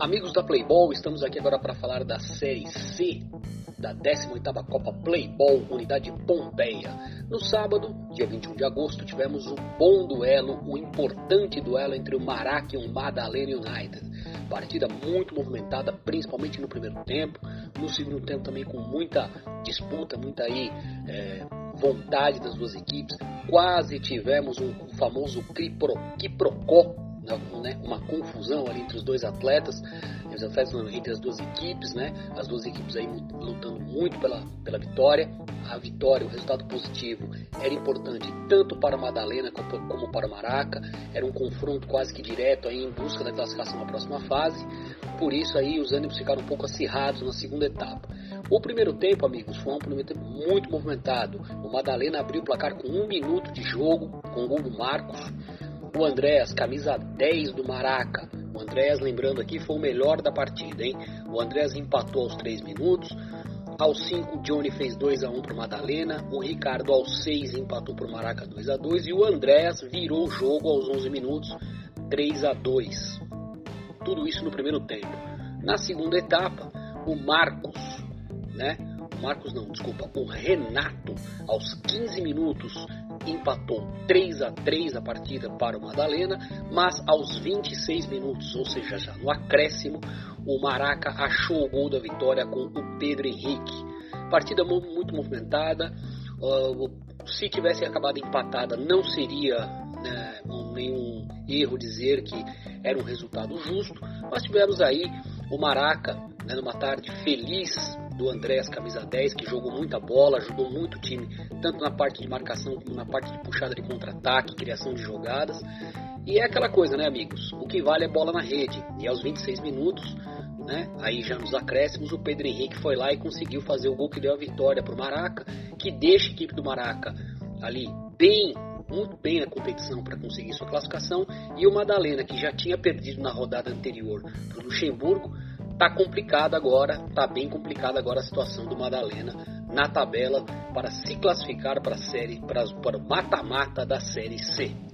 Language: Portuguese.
Amigos da Playball, estamos aqui agora para falar da Série C da 18ª Copa Playball Unidade Pompeia. No sábado, dia 21 de agosto, tivemos um bom duelo, um importante duelo entre o Marac e o Madalena United. Partida muito movimentada, principalmente no primeiro tempo. No segundo tempo também com muita disputa, muita aí é, vontade das duas equipes. Quase tivemos o um, famoso quiprocó né, uma confusão ali entre os dois atletas, os atletas entre as duas equipes, né, as duas equipes aí lutando muito pela, pela vitória. A vitória, o resultado positivo era importante tanto para Madalena como para Maraca, era um confronto quase que direto aí em busca da classificação à próxima fase, por isso aí os ânimos ficaram um pouco acirrados na segunda etapa. O primeiro tempo, amigos, foi um primeiro tempo muito movimentado. O Madalena abriu o placar com um minuto de jogo, com o gol do Marcos. O Andréas, camisa 10 do Maraca. O Andréas, lembrando aqui, foi o melhor da partida, hein? O Andréas empatou aos 3 minutos. Aos 5, o Johnny fez 2 a 1 para Madalena. O Ricardo, aos 6, empatou para o Maraca 2 a 2 E o Andréas virou o jogo aos 11 minutos, 3 a 2 Tudo isso no primeiro tempo. Na segunda etapa, o Marcos, né? Marcos não, desculpa, o Renato, aos 15 minutos, empatou 3 a 3 a partida para o Madalena, mas aos 26 minutos, ou seja, já no acréscimo, o Maraca achou o gol da vitória com o Pedro Henrique. Partida muito movimentada. Uh, se tivesse acabado empatada, não seria né, nenhum erro dizer que era um resultado justo. Mas tivemos aí o Maraca né, numa tarde feliz do Andrés, camisa 10, que jogou muita bola, ajudou muito o time, tanto na parte de marcação como na parte de puxada de contra-ataque, criação de jogadas. E é aquela coisa, né, amigos? O que vale é bola na rede. E aos 26 minutos, né, aí já nos acréscimos, o Pedro Henrique foi lá e conseguiu fazer o gol que deu a vitória para o Maraca, que deixa a equipe do Maraca ali bem muito bem a competição para conseguir sua classificação e o Madalena, que já tinha perdido na rodada anterior para o Luxemburgo, Tá complicada agora, tá bem complicada agora a situação do Madalena na tabela para se classificar para a série para, para o mata-mata da série C.